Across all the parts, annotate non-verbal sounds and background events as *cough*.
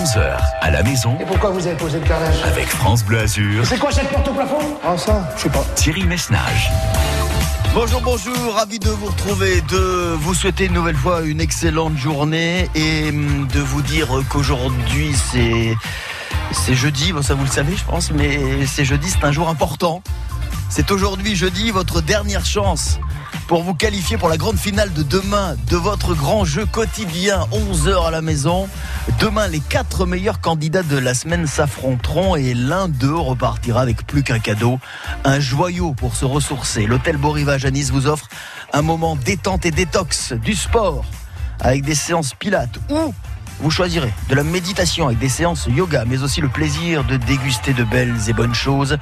11h à la maison. Et pourquoi vous avez posé le carrelage Avec France Bleu Azur. C'est quoi cette porte au plafond? Ah ça, je sais pas. Thierry Messnage. Bonjour, bonjour, ravi de vous retrouver, de vous souhaiter une nouvelle fois une excellente journée et hum, de vous dire qu'aujourd'hui c'est c'est jeudi, bon ça vous le savez je pense, mais c'est jeudi, c'est un jour important. C'est aujourd'hui jeudi votre dernière chance pour vous qualifier pour la grande finale de demain de votre grand jeu quotidien, 11h à la maison. Demain, les quatre meilleurs candidats de la semaine s'affronteront et l'un d'eux repartira avec plus qu'un cadeau, un joyau pour se ressourcer. L'hôtel Borivage à Nice vous offre un moment détente et détox, du sport avec des séances pilates ou vous choisirez de la méditation avec des séances yoga, mais aussi le plaisir de déguster de belles et bonnes choses,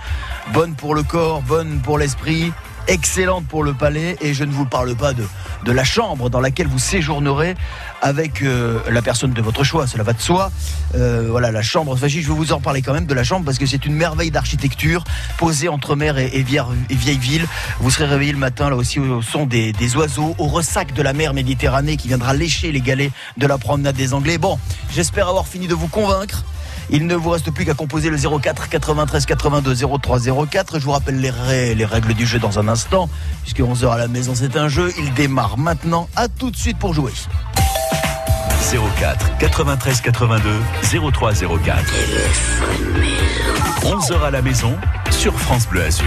bonnes pour le corps, bonnes pour l'esprit, excellente pour le palais et je ne vous parle pas de, de la chambre dans laquelle vous séjournerez avec euh, la personne de votre choix, cela va de soi. Euh, voilà, la chambre, enfin, je vais vous en parler quand même de la chambre parce que c'est une merveille d'architecture posée entre mer et, vieille, et, vieille ville. Vous serez réveillé le matin là aussi au, son des, des, oiseaux, au ressac de la mer Méditerranée qui viendra lécher les galets de la promenade des Anglais. Bon, j'espère avoir fini de vous convaincre. Il ne vous reste plus qu'à composer le 04 93 82 03 04. Je vous rappelle les, les règles du jeu dans un instant, puisque 11h à la maison c'est un jeu. Il démarre maintenant. À tout de suite pour jouer. 04 93 82 03 04. 11h à la maison sur France Bleu Azur.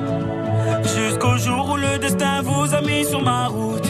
Jour où le destin vous a mis sur ma route.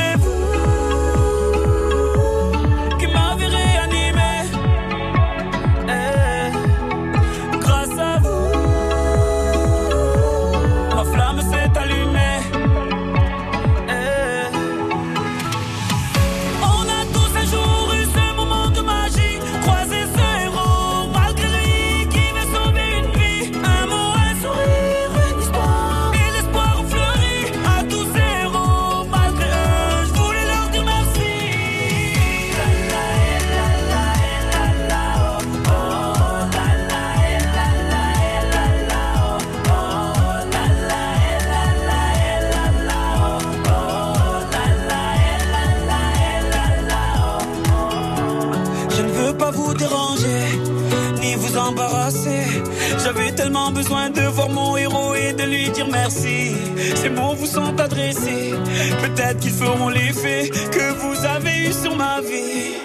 Besoin de voir mon héros et de lui dire merci. Ces mots vous sont adressés. Peut-être qu'ils feront l'effet que vous avez eu sur ma vie.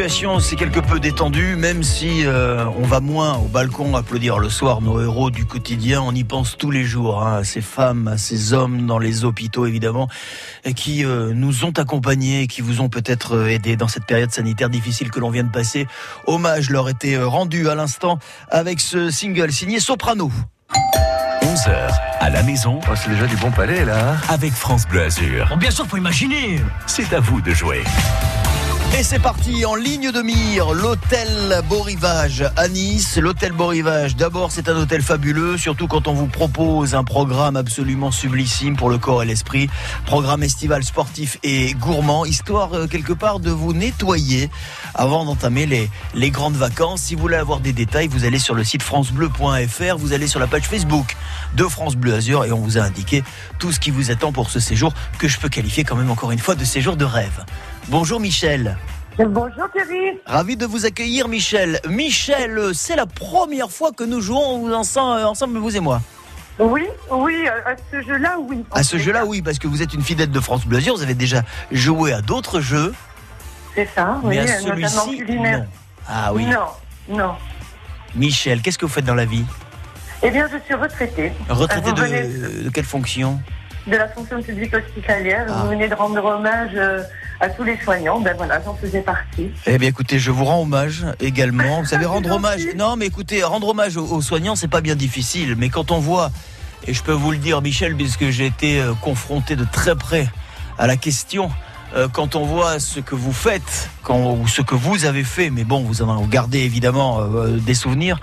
Situation s'est quelque peu détendue, même si euh, on va moins au balcon applaudir le soir nos héros du quotidien, on y pense tous les jours hein, à ces femmes, à ces hommes dans les hôpitaux évidemment, et qui euh, nous ont accompagnés, qui vous ont peut-être euh, aidés dans cette période sanitaire difficile que l'on vient de passer. Hommage leur était rendu à l'instant avec ce single signé Soprano. 11h à la maison Oh, c'est déjà du bon palais là. avec France Bleu Azur. Bon, bien sûr, faut imaginer. C'est à vous de jouer. Et c'est parti en ligne de mire, l'hôtel Beau à Nice. L'hôtel Beau d'abord c'est un hôtel fabuleux, surtout quand on vous propose un programme absolument sublissime pour le corps et l'esprit. Programme estival sportif et gourmand, histoire euh, quelque part de vous nettoyer avant d'entamer les, les grandes vacances. Si vous voulez avoir des détails, vous allez sur le site francebleu.fr, vous allez sur la page Facebook de France Bleu Azur et on vous a indiqué tout ce qui vous attend pour ce séjour que je peux qualifier quand même encore une fois de séjour de rêve. Bonjour Michel. Bonjour Thierry. Ravi de vous accueillir, Michel. Michel, euh, c'est la première fois que nous jouons ensemble, ensemble, vous et moi. Oui, oui, à ce jeu-là, oui. À ce jeu-là, oui, parce que vous êtes une fidèle de France Bleu Azur, vous avez déjà joué à d'autres jeux, C'est ça, oui, mais à notamment celui-ci, non. Ah oui. Non, non. Michel, qu'est-ce que vous faites dans la vie? Eh bien, je suis retraitée. Retraité Vous venez de, de quelle fonction? De la fonction publique hospitalière. Ah. Vous venez de rendre hommage euh, à tous les soignants. Ben voilà, j'en faisais partie. Eh bien, écoutez, je vous rends hommage également. Vous savez, rendre C'est hommage. Non, mais écoutez, rendre hommage aux, aux soignants, c'est pas bien difficile. Mais quand on voit, et je peux vous le dire, Michel, puisque j'ai été euh, confronté de très près à la question, euh, quand on voit ce que vous faites, quand, ou ce que vous avez fait, mais bon, vous en gardez évidemment euh, des souvenirs,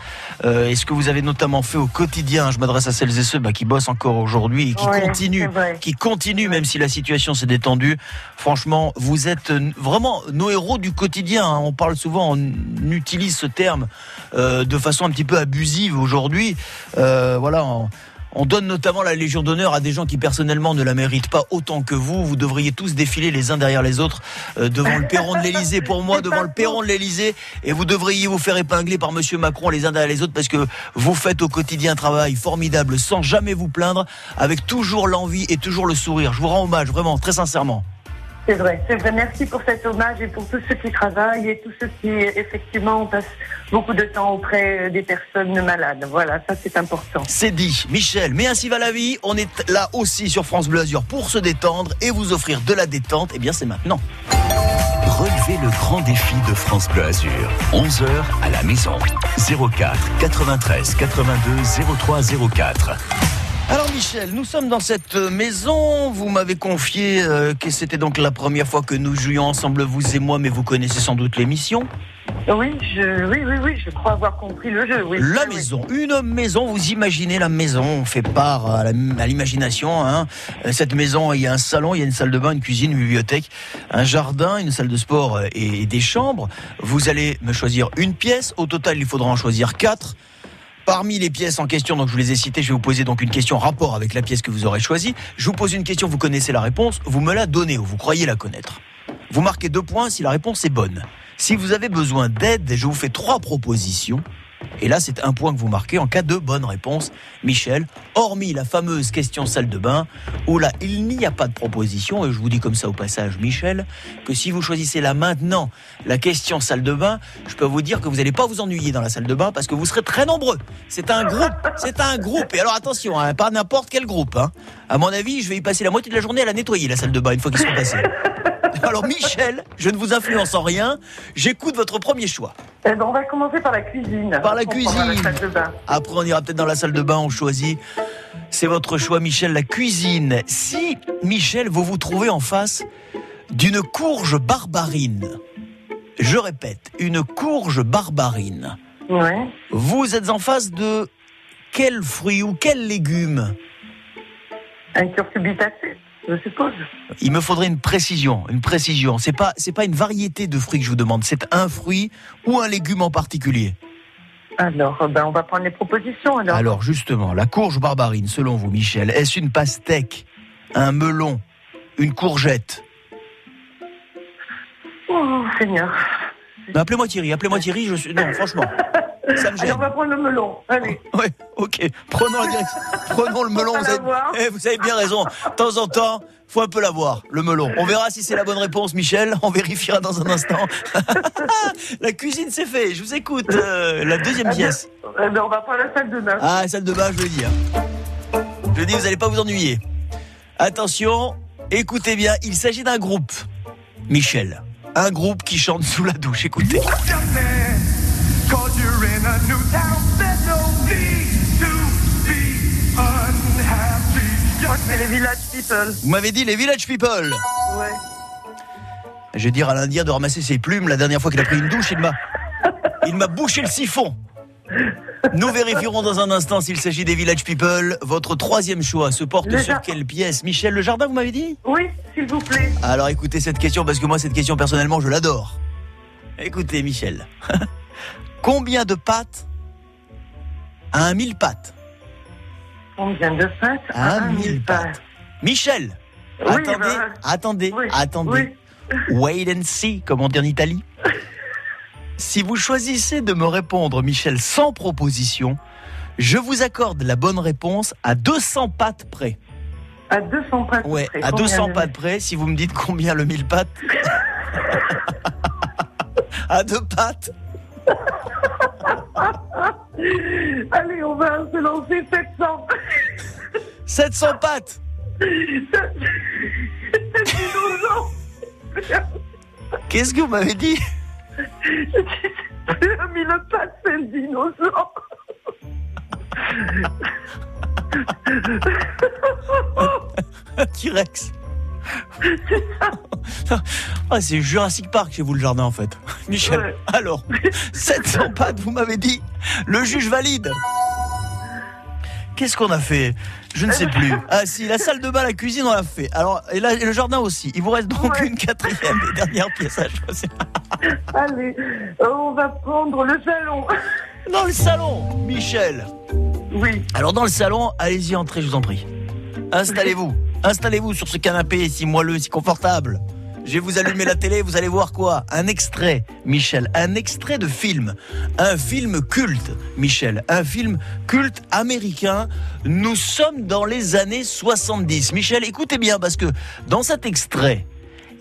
euh, et ce que vous avez notamment fait au quotidien, je m'adresse à celles et ceux bah, qui bossent encore aujourd'hui et qui Ouais, continuent qui continue même si la situation s'est détendue. Franchement, vous êtes euh, vraiment nos héros du quotidien. hein. On parle souvent, on utilise ce terme euh, de façon un petit peu abusive aujourd'hui. Euh, voilà. on- on donne notamment la Légion d'honneur à des gens qui personnellement ne la méritent pas autant que vous. Vous devriez tous défiler les uns derrière les autres euh, devant le perron de l'Elysée. Pour moi, devant le perron de l'Elysée, et vous devriez vous faire épingler par Monsieur Macron les uns derrière les autres parce que vous faites au quotidien un travail formidable sans jamais vous plaindre, avec toujours l'envie et toujours le sourire. Je vous rends hommage, vraiment, très sincèrement. C'est vrai, c'est vrai. Merci pour cet hommage et pour tous ceux qui travaillent et tous ceux qui, effectivement, passent beaucoup de temps auprès des personnes malades. Voilà, ça c'est important. C'est dit, Michel, mais ainsi va la vie. On est là aussi sur France Bleu Azur pour se détendre et vous offrir de la détente. Eh bien, c'est maintenant. Relevez le grand défi de France Bleu Azur. 11h à la maison. 04 93 82 03 04. Alors Michel, nous sommes dans cette maison. Vous m'avez confié euh, que c'était donc la première fois que nous jouions ensemble, vous et moi, mais vous connaissez sans doute l'émission. Oui, je, oui, oui, oui, je crois avoir compris le jeu. Oui. La Oui, oui. maison, une maison, vous imaginez la maison, on fait part à l'imagination. Hein. Euh, Cette maison, il y a un salon, il y a une salle de bain, une cuisine, une bibliothèque, un jardin, une salle de sport euh, et des chambres. Vous allez me choisir une pièce. Au total, il faudra en choisir quatre. Parmi les pièces en question, donc je vous les ai citées, je vais vous poser donc une question en rapport avec la pièce que vous aurez choisie. Je vous pose une question, vous connaissez la réponse, vous me la donnez ou vous croyez la connaître. Vous marquez deux points si la réponse est bonne. Si vous avez besoin d'aide, je vous fais trois propositions. Et là, c'est un point que vous marquez en cas de bonne réponse. Michel, hormis la fameuse question salle de bain, où là, il n'y a pas de proposition, et je vous dis comme ça au passage, Michel, que si vous choisissez là maintenant la question salle de bain, je peux vous dire que vous n'allez pas vous ennuyer dans la salle de bain parce que vous serez très nombreux. C'est un groupe, c'est un groupe. Et alors attention, hein, pas n'importe quel groupe. Hein. À mon avis, je vais y passer la moitié de la journée à la nettoyer, la salle de bain, une fois qu'ils seront passés. *laughs* Alors Michel, je ne vous influence en rien, j'écoute votre premier choix. Eh ben, on va commencer par la cuisine. Par la On cuisine. La salle de bain. Après, on ira peut-être dans la salle de bain, on choisit. C'est votre choix, Michel, la cuisine. Si, Michel, vous vous trouvez en face d'une courge barbarine, je répète, une courge barbarine, Ouais. vous êtes en face de quel fruit ou quel légume? Un cucurbitacé, je suppose. Il me faudrait une précision, une précision. C'est pas, c'est pas une variété de fruits que je vous demande, c'est un fruit ou un légume en particulier. Alors, ben, on va prendre les propositions. Alors, Alors justement, la courge barbarine, selon vous, Michel, est-ce une pastèque, un melon, une courgette Oh, Seigneur. Non, Appelez-moi Thierry, appelez-moi Thierry, je suis... Non, franchement. Ça me Allez, gêne. on va prendre le melon. Allez. *laughs* Ouais, ok. Prenons la direction. Prenons le *laughs* melon. Vous avez. Eh, vous avez bien raison. De temps en temps, faut un peu l'avoir, le melon. On verra si c'est la bonne réponse, Michel. On vérifiera dans un instant. *laughs* la cuisine, c'est fait. Je vous écoute. euh, la deuxième pièce. Euh, ben, on va prendre la salle de bain. Ah, salle de bain, je le dis. hein. Je le dis, vous n'allez pas vous ennuyer. Attention, écoutez bien. Il s'agit d'un groupe. Michel. Un groupe qui chante sous la douche. Écoutez. C'est les Village People. Vous m'avez dit les Village People. Ouais. Je vais dire à l'Indien de ramasser ses plumes. La dernière fois qu'il a pris une douche, il m'a, il m'a bouché le siphon. Nous vérifierons dans un instant s'il s'agit des Village People. Votre troisième choix se porte Le sur quelle pièce? Michel Le Jardin, vous m'avez dit? Oui, s'il vous plaît. Alors écoutez cette question parce que moi cette question personnellement je l'adore. Écoutez Michel. *laughs* Combien de pattes à un mille pattes Combien de pattes À un mille pattes. Michel, Oui, attendez, bah, attendez, oui, attendez. Wait and see, comme on dit en Italie. Si vous choisissez de me répondre, Michel, sans proposition, je vous accorde la bonne réponse à 200 pattes près. À 200 pattes. Ouais, près. à Combien 200 de- pattes près, si vous me dites combien le 1000 pattes. *laughs* *laughs* à deux pattes. *laughs* Allez, on va se lancer 700. 700 pattes. Qu'est-ce que vous m'avez dit? *laughs* Le mille pattes, c'est le dinosaure. *laughs* Un T-Rex. Ah, c'est Jurassic Park chez vous le jardin en fait. *laughs* Michel, Ouais. alors, 700 pattes, vous m'avez dit. Le juge valide. Qu'est-ce qu'on a fait? Je ne sais plus. Ah si, la salle de bain, la cuisine, on l'a fait. Alors, et, là, et le jardin aussi. Il vous reste donc Ouais. une quatrième et dernière pièce à choisir. *laughs* Allez, euh, on va prendre le salon. *laughs* Dans le salon, Michel. Oui. Alors dans le salon, allez-y, entrez, je vous en prie. Installez-vous. Installez-vous sur ce canapé si moelleux, si confortable. Je vais vous allumer la télé, vous allez voir quoi? Un extrait, Michel, un extrait de film. Un film culte, Michel, un film culte américain. Nous sommes dans les années 70. Michel, écoutez bien parce que dans cet extrait,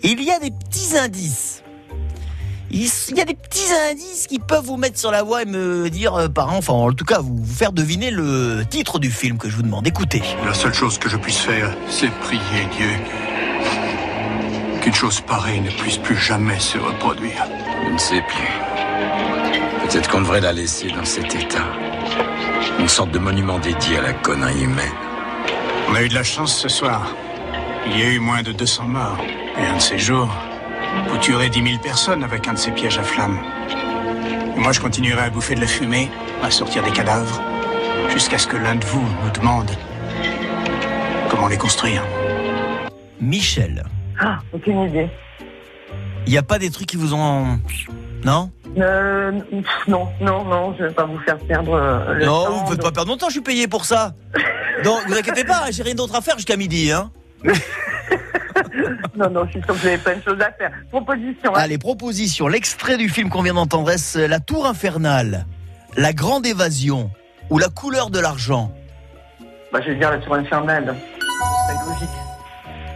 il y a des petits indices. Il y a des petits indices qui peuvent vous mettre sur la voie et me dire, euh, par enfin, en tout cas, vous, vous faire deviner le titre du film que je vous demande. Écoutez. La seule chose que je puisse faire, c'est prier Dieu qu'une chose pareille ne puisse plus jamais se reproduire. Je ne sais plus. Peut-être qu'on devrait la laisser dans cet état. Une sorte de monument dédié à la connerie humaine. On a eu de la chance ce soir. Il y a eu moins de 200 morts. Et un de ces jours, vous tuerez 10 000 personnes avec un de ces pièges à flammes. Et moi, je continuerai à bouffer de la fumée, à sortir des cadavres, jusqu'à ce que l'un de vous nous demande comment les construire. Michel, Ah, aucune idée. il n'y a pas des trucs qui vous ont... Non? Euh, pff, non, non, non, je vais pas vous faire perdre euh, le Non, temps. vous ne faites pas perdre mon temps, je suis payé pour ça. *laughs* Donc, vous inquiétez pas, j'ai rien d'autre à faire jusqu'à midi. Hein. *laughs* *laughs* Non, non, je suis que vous avez plein de choses à faire. Proposition. hein. Allez, proposition. L'extrait du film qu'on vient d'entendre, est-ce La Tour Infernale, La Grande Évasion ou La Couleur de l'Argent? Bah, je vais dire la tour infernale. C'est logique.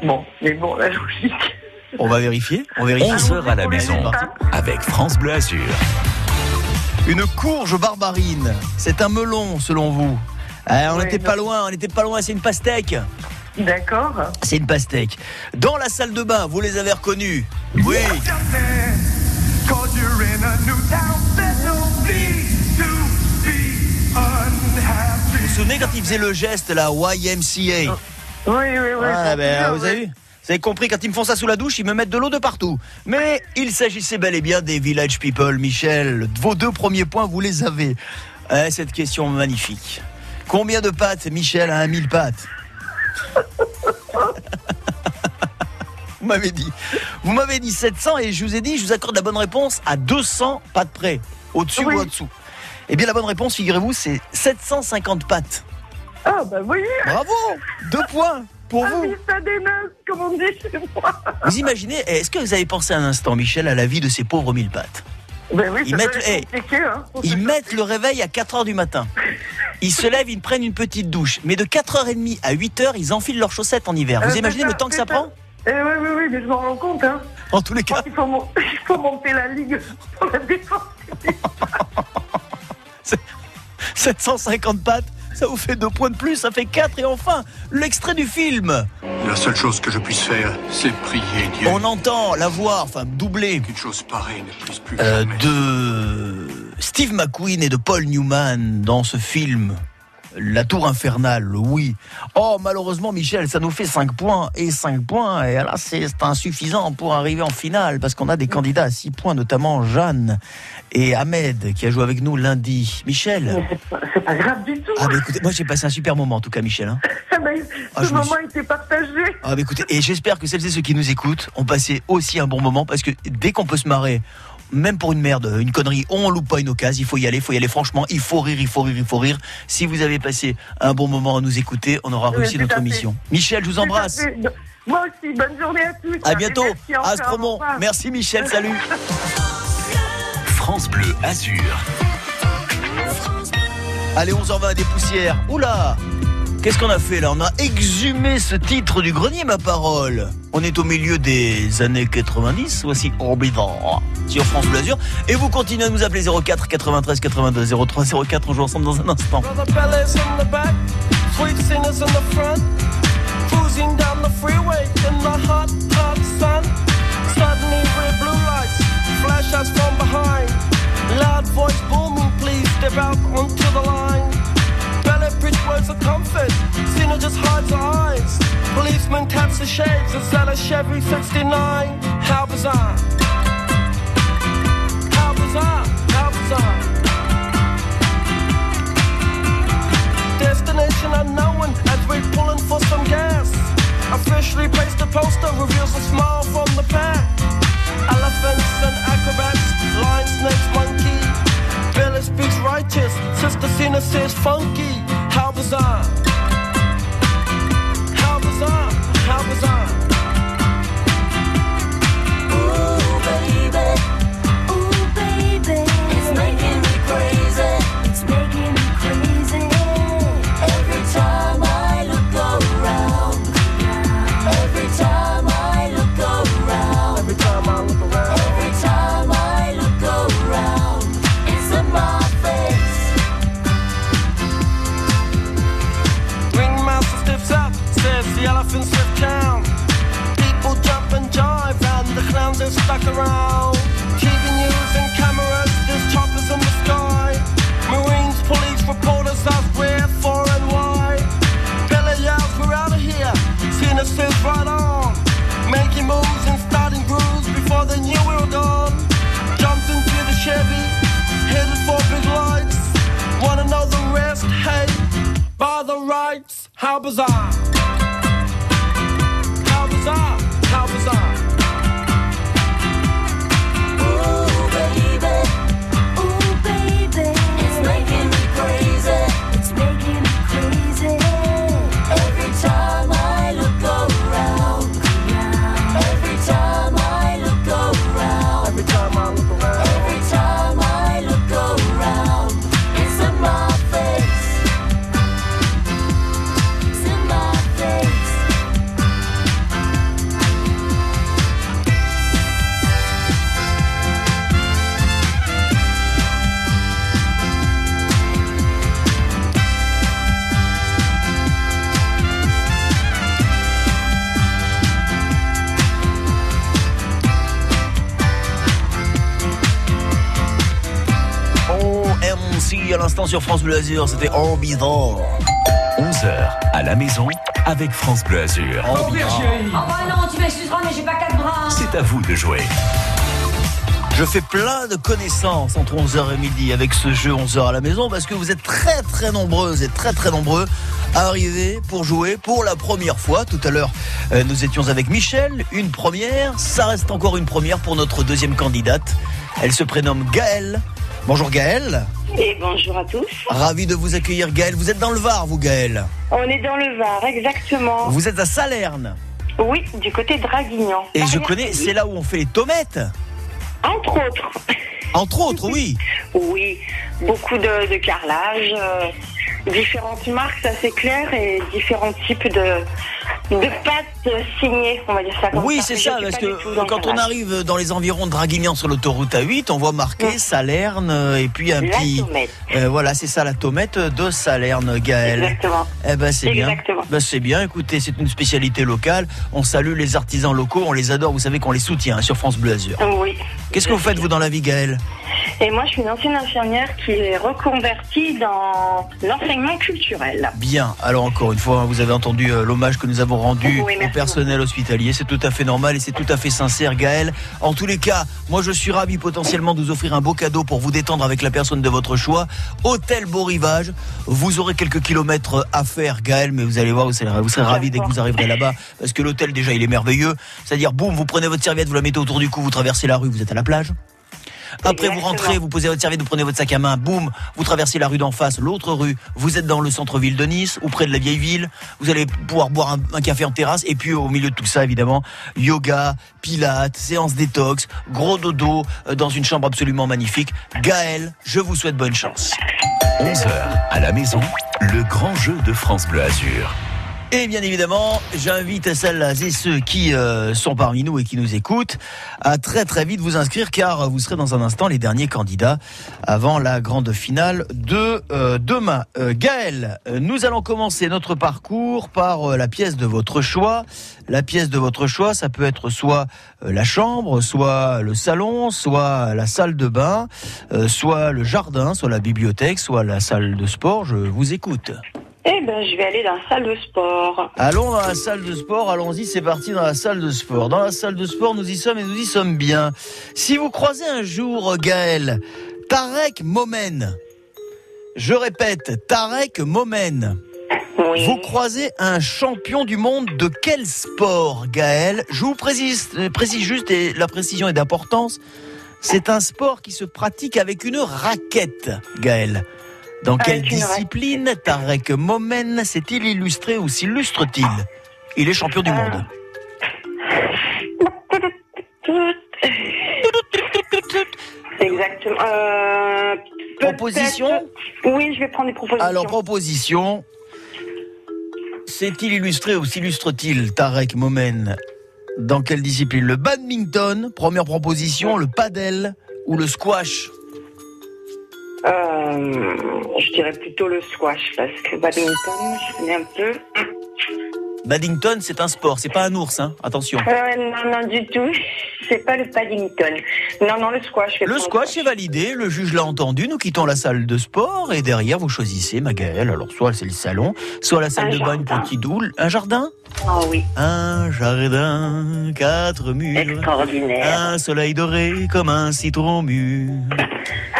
Bon, mais bon, la logique. On va vérifier. On vérifie. 11h à la maison avec France Bleu Azur. Une courge barbarine, c'est un melon selon vous Ah, On n'était pas loin, on n'était pas loin, c'est une pastèque. D'accord. C'est une pastèque. Dans la salle de bain, vous les avez reconnus Oui. Vous vous souvenez quand ils faisaient le geste, la YMCA Oui, oui, oui. Ah, ben, vous avez oui. vu? Vous avez compris, quand ils me font ça sous la douche, ils me mettent de l'eau de partout. Mais il s'agissait bel et bien des Village People, Michel. Vos deux premiers points, vous les avez. Eh, cette question magnifique. Combien de pattes, Michel, a un mille pattes Vous m'avez dit. Vous m'avez dit 700 et je vous ai dit, je vous accorde la bonne réponse à 200 pattes près. Au-dessus Oui. ou au-dessous. Eh bien, la bonne réponse, figurez-vous, c'est 750 pattes. Ah, bah oui. Bravo Deux points pour Ah vous. oui, ça dénonce, comme on dit chez moi. Vous imaginez, est-ce que vous avez pensé un instant, Michel, à la vie de ces pauvres mille pattes? Ben oui, Ils mettent- eh, hein, Ils mettent le réveil à 4 heures du matin. Ils se lèvent, ils prennent une petite douche. Mais de 4h30 à 8h, ils enfilent leurs chaussettes en hiver. Vous Euh, imaginez le temps que ça prend Eh oui, oui, oui, mais je m'en rends compte. Hein. En tous les cas, qu'il faut, mon- *laughs* il faut monter la ligue pour la défense. *laughs* 750 pattes, ça vous fait deux points de plus, ça fait 4. Et enfin, l'extrait du film. La seule chose que je puisse faire, c'est prier Dieu. On entend la voix, enfin doublée, Qu'une chose pareille ne puisse plus euh, jamais. de Steve McQueen et de Paul Newman dans ce film. La tour infernale, oui. Oh, malheureusement, Michel, ça nous fait 5 points. Et 5 points, et là, c'est insuffisant pour arriver en finale, parce qu'on a des candidats à 6 points, notamment Jeanne et Ahmed, qui a joué avec nous lundi. Michel c'est pas, grave du tout. Ah, bah écoutez, moi j'ai passé un super moment, en tout cas, Michel. hein. *laughs* Ah Ah, ce moment était partagé. Ah, bah écoutez, et j'espère que celles et ceux qui nous écoutent ont passé aussi un bon moment, parce que dès qu'on peut se marrer, même pour une merde, une connerie, on loupe pas une occasion, il faut y aller, il faut y aller franchement, il faut rire, il faut rire, il faut rire. Si vous avez passé un bon moment à nous écouter, on aura Oui, réussi notre à mission. Michel, je vous embrasse. À. Moi aussi, bonne journée à tous. À bientôt, revoir. Merci Michel, salut. *laughs* France Bleu Azur. Allez, 11h20 des poussières. Oula Qu'est-ce qu'on a fait là? On a exhumé ce titre du grenier, ma parole. On est au milieu des années 90. Voici Orbital sur France Bleu Azur. Et vous continuez à nous appeler 04 93 82 03 04. On joue ensemble dans un instant. Loud voice booming, please step out onto the line. Words of comfort, Cena just hides her eyes. Policeman taps the shades, is that a Chevy 69? How bizarre! How bizarre! How bizarre! Destination unknown as we're pulling for some gas. Officially placed a poster reveals a smile from the pack. Elephants and acrobats, lion, snakes, monkey. Billy speaks righteous, Sister Cena says funky. How bizarre! How bizarre! How bizarre! How bizarre! Sur France Bleu Azur, c'était Orbital. 11h à la maison avec France Bleu Azur. Ah bah non, tu m'excuseras, mais j'ai pas quatre bras. C'est à vous de jouer. Je fais plein de connaissances entre 11h et midi avec ce jeu 11h à la maison parce que vous êtes très très nombreuses et très très nombreux à arriver pour jouer pour la première fois. Tout à l'heure, euh, nous étions avec Michel, une première. Ça reste encore une première pour notre deuxième candidate. Elle se prénomme Gaëlle. Bonjour Gaëlle. Et bonjour à tous. Ravi de vous accueillir Gaëlle. Vous êtes dans le Var, vous Gaëlle. On est dans le Var, exactement. Vous êtes à Salerne. Oui, du côté de Draguignan. Et je connais, c'est là où on fait les tomates. Entre autres. Entre autres, oui. *laughs* Oui, beaucoup de, de carrelage, euh, différentes marques, ça c'est clair, et différents types de, de pâtes signées, on va dire ça comme Oui, c'est ça, parce pas que quand on arrive dans les environs de Draguignan sur l'autoroute A8, on voit marqué Salerne euh, et puis un La petit. Euh, voilà, c'est ça la tomate de Salerne, Gaël. Exactement. Eh ben c'est bien. Ben, c'est bien. Écoutez, c'est une spécialité locale. On salue les artisans locaux, on les adore. Vous savez qu'on les soutient hein, sur France Bleu Azur. Oui. Qu'est-ce que vous faites vous dans la vie, Gaël Et moi, je suis une ancienne infirmière qui est reconvertie dans l'enseignement culturel. Bien. Alors encore une fois, vous avez entendu euh, l'hommage que nous avons rendu *laughs* Oui, au personnel hospitalier. C'est tout à fait normal et c'est tout à fait sincère, Gaël. En tous les cas, moi je suis ravi potentiellement de vous offrir un beau cadeau pour vous détendre avec la personne de votre choix. Hôtel Beau Rivage. Vous aurez quelques kilomètres à faire, Gaël, mais vous allez voir, vous serez, vous serez ravi dès que vous arriverez là-bas *laughs* parce que l'hôtel déjà il est merveilleux. C'est-à-dire, boum, vous prenez votre serviette, vous la mettez autour du cou, vous traversez la rue, vous êtes à la plage. Après, vous rentrez, vous posez votre serviette, vous prenez votre sac à main, boum, vous traversez la rue d'en face, l'autre rue, vous êtes dans le centre-ville de Nice, ou près de la vieille ville, vous allez pouvoir boire un, un café en terrasse, et puis au milieu de tout ça, évidemment, yoga, pilates, séance détox, gros dodo, euh, dans une chambre absolument magnifique. Gaël, je vous souhaite bonne chance. 11h à la maison, le grand jeu de France Bleu Azur. Et bien évidemment, j'invite celles et ceux qui euh, sont parmi nous et qui nous écoutent à très très vite vous inscrire car vous serez dans un instant les derniers candidats avant la grande finale de euh, demain. Euh, Gaël, nous allons commencer notre parcours par euh, la pièce de votre choix. La pièce de votre choix, ça peut être soit la chambre, soit le salon, soit la salle de bain, soit le jardin, soit la bibliothèque, soit la salle de sport. Je vous écoute. Eh ben, je vais aller dans la salle de sport. Allons dans la salle de sport, allons-y, c'est parti dans la salle de sport. Dans la salle de sport, nous y sommes et nous y sommes bien. Si vous croisez un jour, Gaël, Tarek Momen, je répète, Tarek Momen, vous croisez un champion du monde de quel sport, Gaël? Je vous précise, précise juste, et la précision est d'importance, c'est un sport qui se pratique avec une raquette, Gaël. Dans quelle Avec discipline Tarek Momen s'est-il illustré ou s'illustre-t-il Il est champion du monde. Exactement. Euh, Proposition Oui, je vais prendre des propositions. Alors, proposition. S'est-il illustré ou s'illustre-t-il Tarek Momen dans quelle discipline? Le badminton, première proposition, le padel ou le squash? Euh, je dirais plutôt le squash parce que badminton, je connais un peu. Badminton, c'est un sport, c'est pas un ours, hein attention. Euh, non, non, du tout. *laughs* C'est pas le paddington. Non, non, le squash. Le squash est validé, le juge l'a entendu, nous quittons la salle de sport et derrière vous choisissez, Magaëlle, alors soit c'est le salon, soit la salle Un de bain, une jardin. petite doule, un jardin? Ah oui. Un jardin, quatre murs, Extraordinaire. un soleil doré comme un citron mûr. *laughs*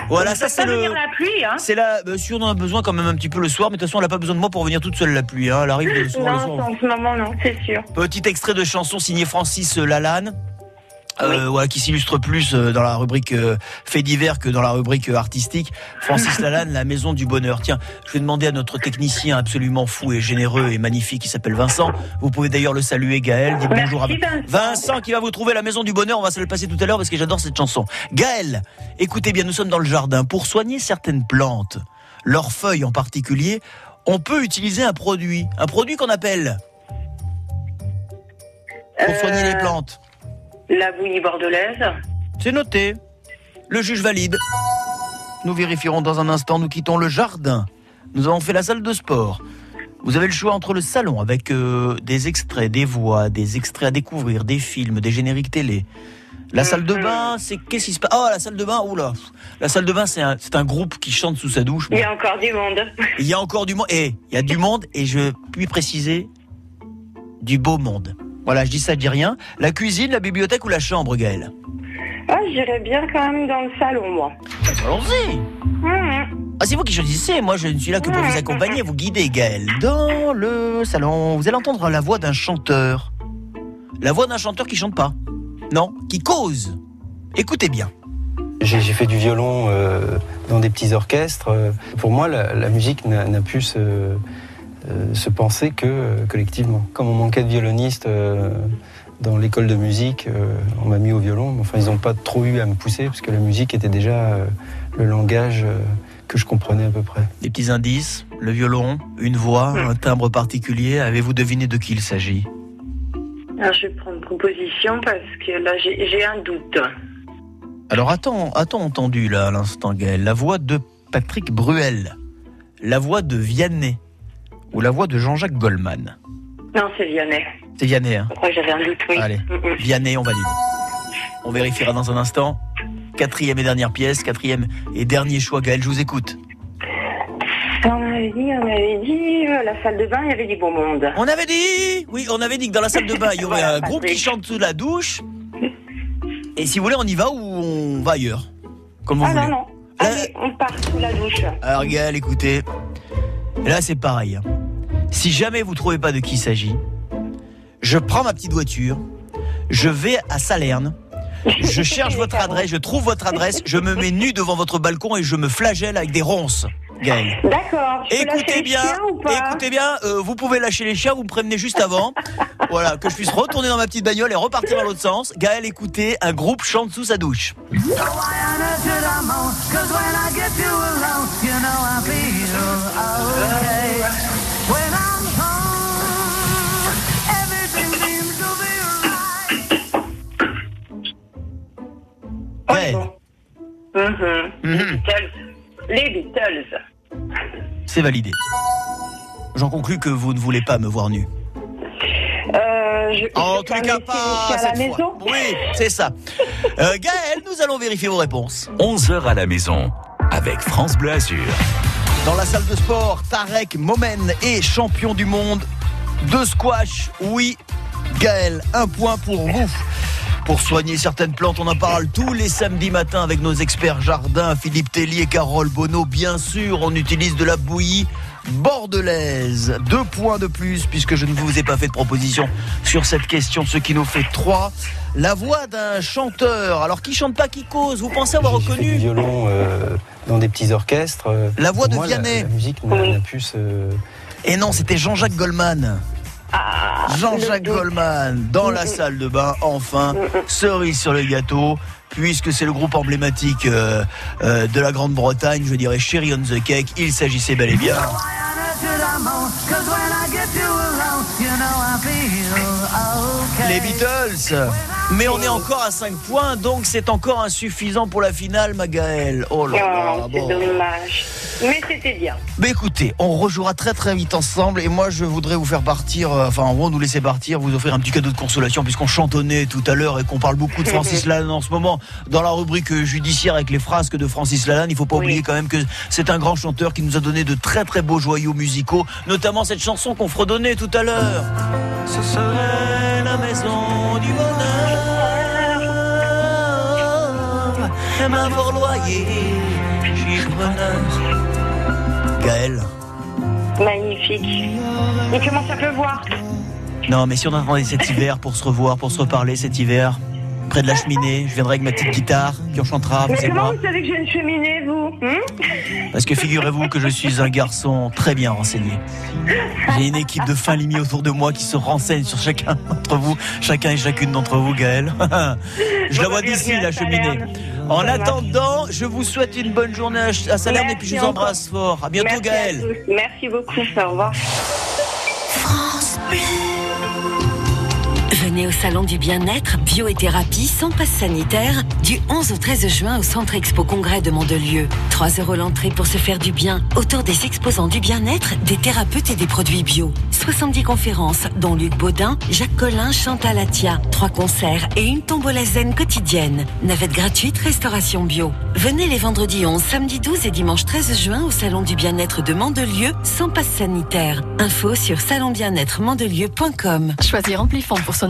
Voilà, ça c'est le... la pluie, hein C'est là, bien sûr, on en a besoin quand même un petit peu le soir, mais de toute façon, elle n'a pas besoin de moi pour venir toute seule la pluie. Hein. Elle arrive le soir. le Non, soir. Moment, non, c'est sûr. Petit extrait de chanson signé Francis Lalanne. Euh, qui s'illustre plus euh, dans la rubrique euh, fait divers que dans la rubrique euh, artistique. Francis *laughs* Lalanne, la maison du bonheur. Tiens, je vais demander à notre technicien absolument fou et généreux et magnifique qui s'appelle Vincent. Vous pouvez d'ailleurs le saluer, Gaël. Dites Merci, bonjour à Vincent. Vincent qui va vous trouver la maison du bonheur. On va se le passer tout à l'heure parce que j'adore cette chanson. Gaël, écoutez bien, nous sommes dans le jardin. Pour soigner certaines plantes, leurs feuilles en particulier, on peut utiliser un produit. Un produit qu'on appelle pour soigner les Euh, plantes. La bouillie bordelaise. C'est noté. Le juge valide. Nous vérifierons dans un instant. Nous quittons le jardin. Nous avons fait la salle de sport. Vous avez le choix entre le salon avec euh, des extraits, des voix, des extraits à découvrir, des films, des génériques télé. La salle de bain, c'est qu'est-ce qui se passe? Oh, la salle de bain, oula. La salle de bain, c'est un, c'est un groupe qui chante sous sa douche. Il y a encore du monde. Il y a encore du monde. Et il y a du monde, et je puis préciser, du beau monde. Voilà, je dis ça, je dis rien. La cuisine, la bibliothèque ou la chambre, Gaël Ah, j'irais bien quand même dans le salon, moi. Allons-y Mhm. Ah, c'est vous qui choisissez. Moi, je ne suis là que pour vous accompagner, vous guider, Gaël. Dans le salon, vous allez entendre la voix d'un chanteur. La voix d'un chanteur qui chante pas. Non, qui cause. Écoutez bien. J'ai fait du violon euh, dans des petits orchestres. Euh, Pour moi, la, la musique n'a n'a pu se, euh, se penser que euh, collectivement. Comme on manquait de violonistes euh, dans l'école de musique, euh, on m'a mis au violon. mais Enfin, ils n'ont pas trop eu à me pousser parce que la musique était déjà euh, le langage euh, que je comprenais à peu près. Des petits indices, le violon, une voix, un timbre particulier. Avez-vous deviné de qui il s'agit? Alors, je vais prendre proposition parce que là, j'ai j'ai un doute. Alors attends, attends entendu là à l'instant Gaël, la voix de Patrick Bruel, la voix de Vianney? Ou la voix de Jean-Jacques Goldman. Non, c'est Vianney. C'est Vianney, hein Je crois que j'avais un doute, oui. Allez. Mm, mm. Vianney, on valide. On vérifiera dans un instant. Quatrième et dernière pièce, quatrième et dernier choix Gaël, je vous écoute. On avait dit, on avait dit, euh, la salle de bain, il y avait du beau monde. On avait dit, oui, on avait dit que dans la salle de bain, il y aurait *laughs* Voilà, un groupe qui chante sous la douche. Et si vous voulez, on y va ou on va ailleurs? Comme vous Ah voulez. non, non. Allez, on part sous la douche. Alors Gaël, écoutez, là c'est pareil. Si jamais vous trouvez pas de qui il s'agit, je prends ma petite voiture, je vais à Salerne, je cherche votre adresse, je trouve votre adresse, je me mets nu devant votre balcon et je me flagelle avec des ronces. Gaël. D'accord. Écoutez les bien, chiens ou pas écoutez bien, euh, vous pouvez lâcher les chiens, vous me prévenez juste avant. *laughs* voilà, que je puisse retourner dans ma petite bagnole et repartir dans l'autre sens. Gaël, écoutez, un groupe chante sous sa douche. Gaël, Mhm. Les. Beatles. Les Beatles. c'est validé. J'en conclus que vous ne voulez pas me voir nu. Euh, je, En je tous peux les cas, pas la cette maison fois. Oui, c'est ça. Euh, Gaël, nous allons vérifier vos réponses. 11h à la maison avec France Bleu Azur. Dans la salle de sport, Tarek Momen est champion du monde de squash. Oui, Gaël, un point pour vous. Pour soigner certaines plantes, on en parle tous les samedis matins avec nos experts jardins, Philippe Tellier, Carole Bonneau. Bien sûr, on utilise de la bouillie bordelaise. Deux points de plus puisque je ne vous ai pas fait de proposition sur cette question, ce qui nous fait trois. La voix d'un chanteur. Alors qui chante pas, qui cause? Vous pensez avoir J'ai fait du reconnu? violon euh, dans des petits orchestres. euh, La voix pour de moi, la- Vianney. La, musique n'a. Et non, c'était Jean-Jacques Goldman. Ah, Jean-Jacques. Goldman dans la salle de bain, enfin, cerise sur le gâteau, puisque c'est le groupe emblématique euh, euh, de la Grande-Bretagne, je dirais Cherry on the Cake, il s'agissait bel et bien. Les Beatles mais on est encore à 5 points, donc c'est encore insuffisant pour la finale, Magaël. Oh là là, Oh, c'est bon. dommage. Mais c'était bien. Mais écoutez, on rejouera très très vite ensemble et moi je voudrais vous faire partir, euh, enfin en gros nous laisser partir, vous offrir un petit cadeau de consolation puisqu'on chantonnait tout à l'heure et qu'on parle beaucoup de *laughs* Francis Lalanne en ce moment dans la rubrique judiciaire avec les frasques de Francis Lalanne. Il faut pas Oui. oublier quand même que c'est un grand chanteur qui nous a donné de très très beaux joyaux musicaux, notamment cette chanson qu'on fredonnait tout à l'heure. Ce serait la maison du bonheur, loyer, Gaël. Magnifique. Il commence à pleuvoir. Non, mais si on attendait cet hiver pour se revoir, pour se reparler cet hiver, près de la cheminée, je viendrai avec ma petite guitare, puis on chantera, vous Mais comment moi. vous savez que j'ai une cheminée, vous hein? Parce que figurez-vous que je suis un garçon très bien renseigné. J'ai une équipe de fin limiers autour de moi qui se renseigne sur chacun d'entre vous, chacun et chacune d'entre vous, Gaël. je la vois d'ici, la cheminée. En attendant, je vous souhaite une bonne journée à à Salerne et puis je vous embrasse fort. À bientôt, Merci à Gaël. tous. Merci beaucoup. Au revoir. Venez au Salon du Bien-être, Bio et Thérapie sans passe sanitaire du 11 au 13 juin au Centre Expo Congrès de Mandelieu. 3 euros l'entrée pour se faire du bien autour des exposants du bien-être, des thérapeutes et des produits bio. 70 conférences dont Luc Baudin, Jacques Collin, Chantal Atia. 3 concerts et une tombola zen quotidienne. Navette gratuite, restauration bio. Venez les vendredis 11, samedi 12 et dimanche 13 juin au Salon du Bien-être de Mandelieu sans passe sanitaire. Info sur salonbienêtre-mandelieu.com. Choisir Amplifon pour son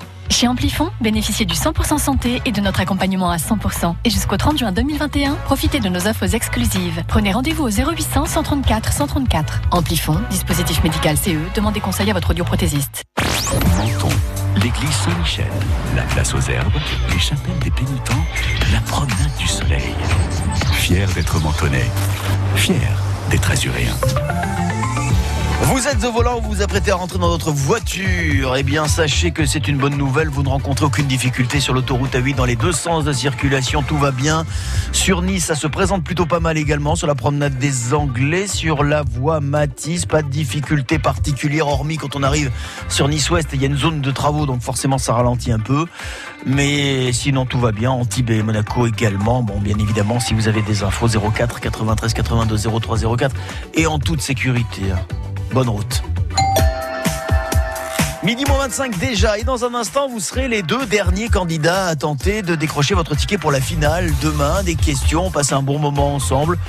Chez Amplifon, bénéficiez du 100% santé et de notre accompagnement à 100%. Et jusqu'au 30 juin 2021, profitez de nos offres exclusives. Prenez rendez-vous au 0800 134 134. Amplifon, dispositif médical CE, demandez conseil à votre audioprothésiste. Menton, l'église Saint-Michel, la place aux herbes, les chapelles des pénitents, la promenade du soleil. Fier d'être mentonné, fier d'être azuréen. Vous êtes au volant, vous vous apprêtez à rentrer dans votre voiture. Eh bien, sachez que c'est une bonne nouvelle. Vous ne rencontrez aucune difficulté sur l'autoroute A8 dans les deux sens de circulation. Tout va bien. Sur Nice, ça se présente plutôt pas mal également. Sur la promenade des Anglais, sur la voie Matisse, pas de difficulté particulière, hormis quand on arrive sur Nice-Ouest. Il y a une zone de travaux, donc forcément, ça ralentit un peu. Mais sinon, tout va bien. Antibes et Monaco également. Bon, bien évidemment, si vous avez des infos, 04 93 82 03 04 et en toute sécurité. Bonne route. Midi moins 25 déjà et dans un instant vous serez les deux derniers candidats à tenter de décrocher votre ticket pour la finale demain. Des questions, on passe un bon moment ensemble,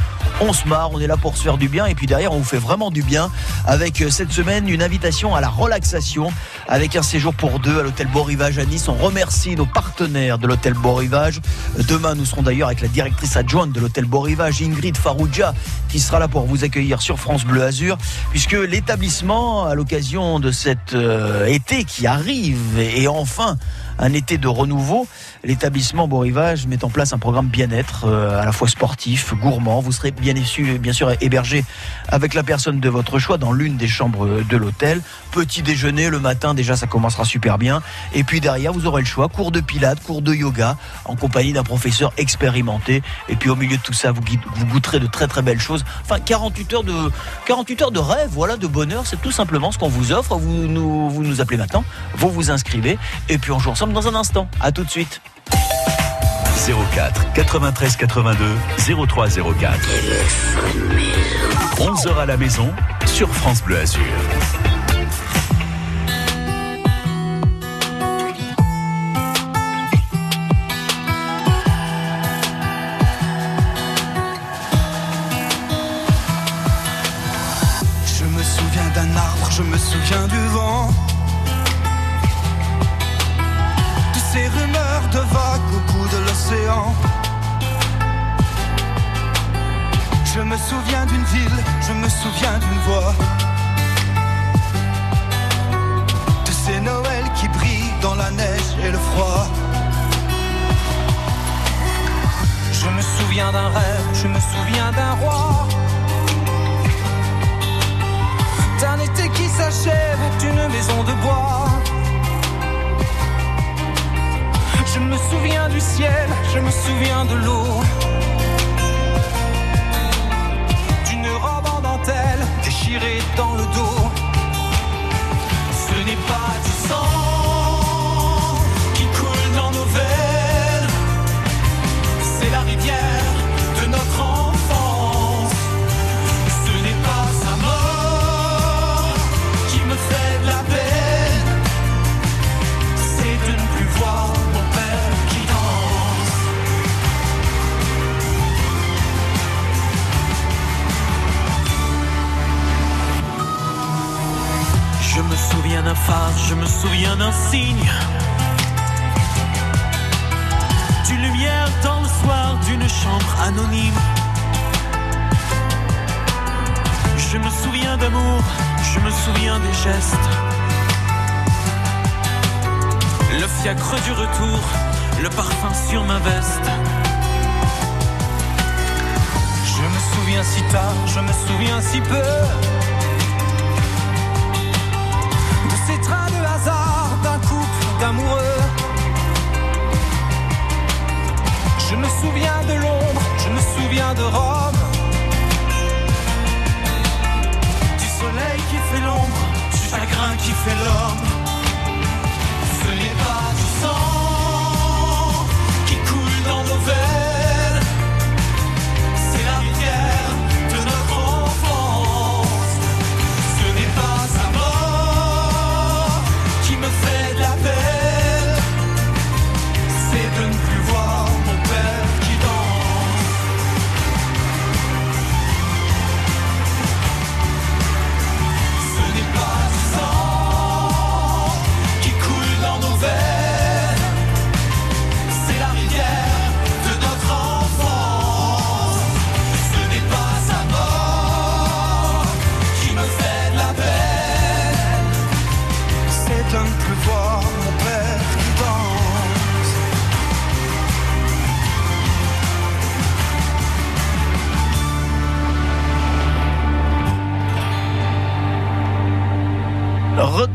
on se marre, on est là pour se faire du bien et puis derrière on vous fait vraiment du bien avec euh, cette semaine une invitation à la relaxation avec un séjour pour deux à l'hôtel Beau Rivage à Nice. On remercie nos partenaires de l'hôtel Beau Rivage. Demain nous serons d'ailleurs avec la directrice adjointe de l'hôtel Beau Rivage, Ingrid Farouja, qui sera là pour vous accueillir sur France Bleu Azur puisque l'établissement à l'occasion de cet euh, été qui arrive et enfin un été de renouveau. L'établissement Beau Rivage met en place un programme bien-être euh, à la fois sportif, gourmand. Vous serez bien, bien sûr hébergé avec la personne de votre choix dans l'une des chambres de l'hôtel. Petit déjeuner le matin, déjà ça commencera super bien. Et puis derrière, vous aurez le choix cours de pilates, cours de yoga en compagnie d'un professeur expérimenté. Et puis au milieu de tout ça, vous, vous goûterez de très très belles choses. Enfin, 48 heures de 48 heures de rêve, voilà, de bonheur. C'est tout simplement ce qu'on vous offre. Vous nous, vous nous appelez maintenant, vous vous inscrivez et puis on joue ensemble dans un instant. À tout de suite. 04 93 82 03 04. 11h à la maison sur France Bleu Azur. Je me souviens d'un arbre, je me souviens du vent. Je me souviens d'une ville, je me souviens d'une voix. De ces Noëls qui brillent dans la neige et le froid. Je me souviens d'un rêve, je me souviens d'un roi. d'un été qui s'achève, d'une maison de bois. Je me souviens du ciel, je me souviens de l'eau. D'une robe en dentelle déchirée dans le dos. Ce n'est pas du sang souviens d'un phare, je me souviens d'un signe. D'une lumière dans le soir d'une chambre anonyme. Je me souviens d'amour, je me souviens des gestes. Le fiacre du retour, le parfum sur ma veste. Je me souviens si tard, je me souviens si peu. Je me souviens de Londres, je me souviens de Rome. Du soleil qui fait l'ombre, du chagrin qui fait l'homme.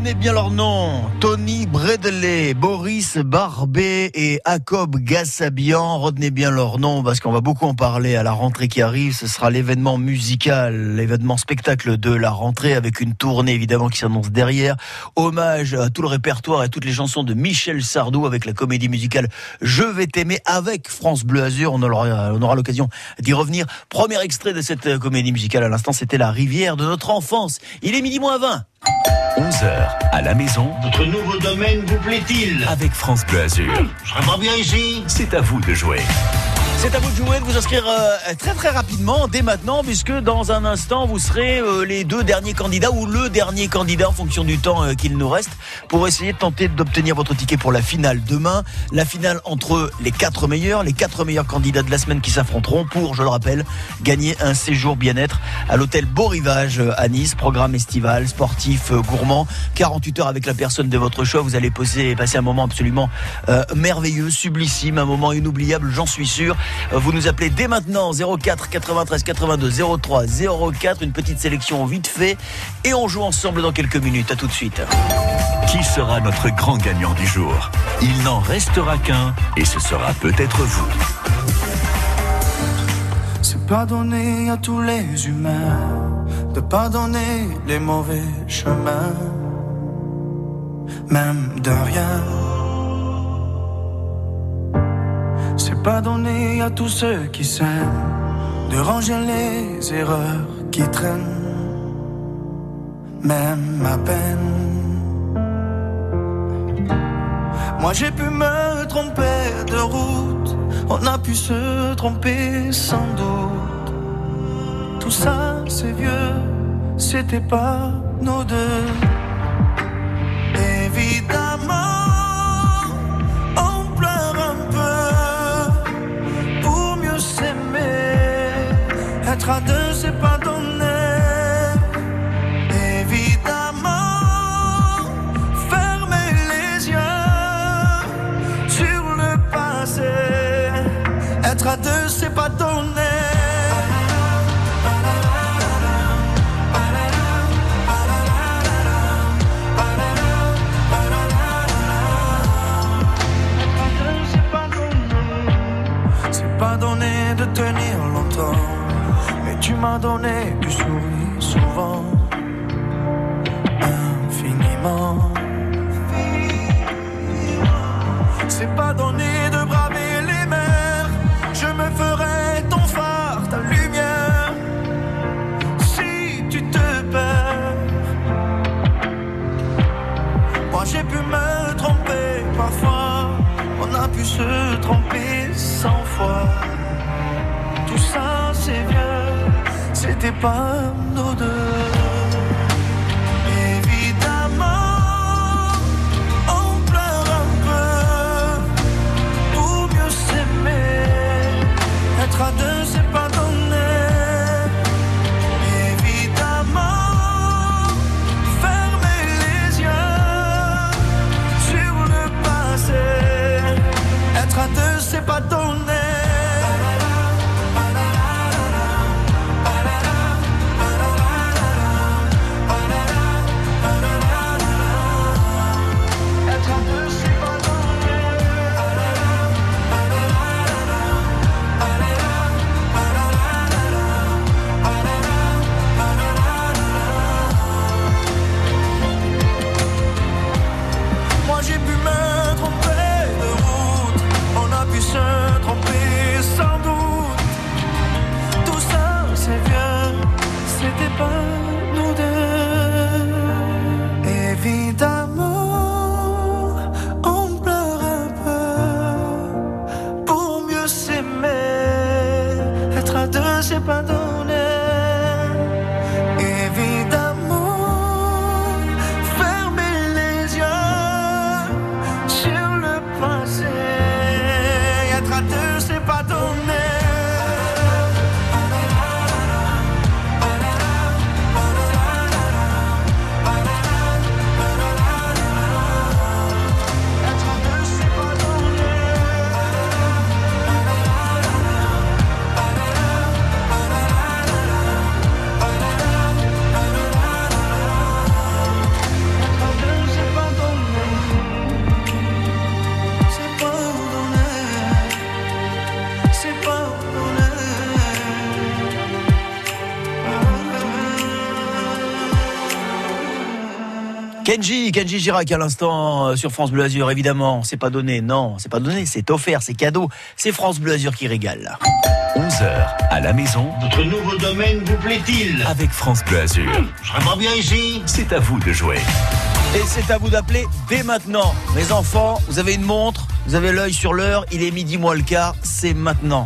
Retenez bien leur nom. Tony Bredley, Boris Barbet et Jacob Gassabian. Retenez bien leur nom parce qu'on va beaucoup en parler à la rentrée qui arrive. Ce sera l'événement musical, l'événement spectacle de la rentrée avec une tournée évidemment qui s'annonce derrière. Hommage à tout le répertoire et toutes les chansons de Michel Sardou avec la comédie musicale Je vais t'aimer avec France Bleu Azur. On aura, on aura l'occasion d'y revenir. Premier extrait de cette comédie musicale à l'instant, c'était La rivière de notre enfance. Il est midi moins 20. 11h à la maison. Votre nouveau domaine vous plaît-il? Avec France Bleu Azur. Je serais pas bien ici C'est à vous de jouer. C'est à vous de jouer, de vous inscrire euh, très très rapidement, dès maintenant, puisque dans un instant, vous serez euh, les deux derniers candidats ou le dernier candidat en fonction du temps euh, qu'il nous reste pour essayer de tenter d'obtenir votre ticket pour la finale demain. La finale entre les quatre meilleurs, les quatre meilleurs candidats de la semaine qui s'affronteront pour, je le rappelle, gagner un séjour bien-être à l'hôtel Beau Rivage à Nice, programme estival, sportif, gourmand, 48 heures avec la personne de votre choix. Vous allez passer, passer un moment absolument euh, merveilleux, sublissime, un moment inoubliable, j'en suis sûr. Vous nous appelez dès maintenant 04 93 82 03 04, une petite sélection vite fait et on joue ensemble dans quelques minutes. À tout de suite. Qui sera notre grand gagnant du jour? Il n'en restera qu'un et ce sera peut-être vous. C'est pardonner à tous les humains de pardonner les mauvais chemins, même de rien. C'est pardonner à tous ceux qui s'aiment de ranger les erreurs qui traînent, même à peine. Moi j'ai pu me tromper de route, on a pu se tromper sans doute. Tout ça c'est vieux, c'était pas nos deux. À deux, c'est pas donné. Évidemment, fermer les yeux sur le passé. Être à deux, c'est pas donné. C'est pas donné de tenir longtemps, tu m'as donné du sourire pas nos deux. Kenji, Kenji Girac à l'instant euh, sur France Bleu Azur, évidemment. C'est pas donné, non, c'est pas donné, c'est offert, c'est cadeau. C'est France Bleu Azur qui régale. 11h à la maison. Votre nouveau domaine vous plaît-il? Avec France Bleu Azur. Je serais pas bien ici C'est à vous de jouer. Et c'est à vous d'appeler dès maintenant. Mes enfants, vous avez une montre, vous avez l'œil sur l'heure, il est midi moins le quart, c'est maintenant.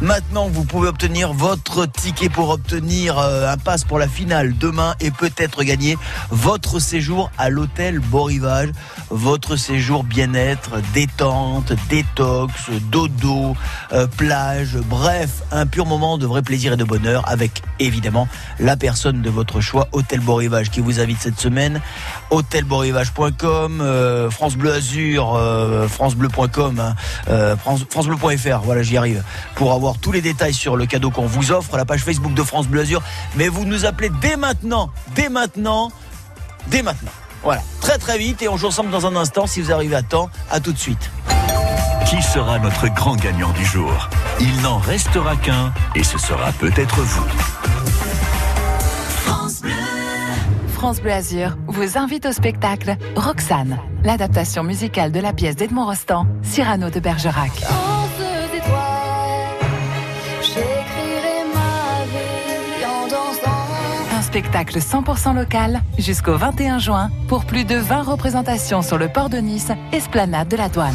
Maintenant, vous pouvez obtenir votre ticket pour obtenir euh, un pass pour la finale demain et peut-être gagner votre séjour à l'hôtel Beau Rivage. Votre séjour bien-être, détente, détox, dodo, euh, plage, bref, un pur moment de vrai plaisir et de bonheur avec évidemment la personne de votre choix, Hôtel Beau Rivage qui vous invite cette semaine. Hôtelbeaurivage.com, euh, France Bleu Azur, euh, francebleu.com, hein, euh, France, francebleu.fr, voilà j'y arrive, pour avoir tous les détails sur le cadeau qu'on vous offre, la page Facebook de France Bleu Azur. Mais vous nous appelez dès maintenant, dès maintenant, dès maintenant. Voilà, très très vite et on joue ensemble dans un instant si vous arrivez à temps. À tout de suite. Qui sera notre grand gagnant du jour? Il n'en restera qu'un et ce sera peut-être vous. France Bleu Azur vous invite au spectacle Roxane, l'adaptation musicale de la pièce d'Edmond Rostand, Cyrano de Bergerac. Spectacle 100% local jusqu'au 21 juin pour plus de 20 représentations sur le port de Nice, esplanade de la douane.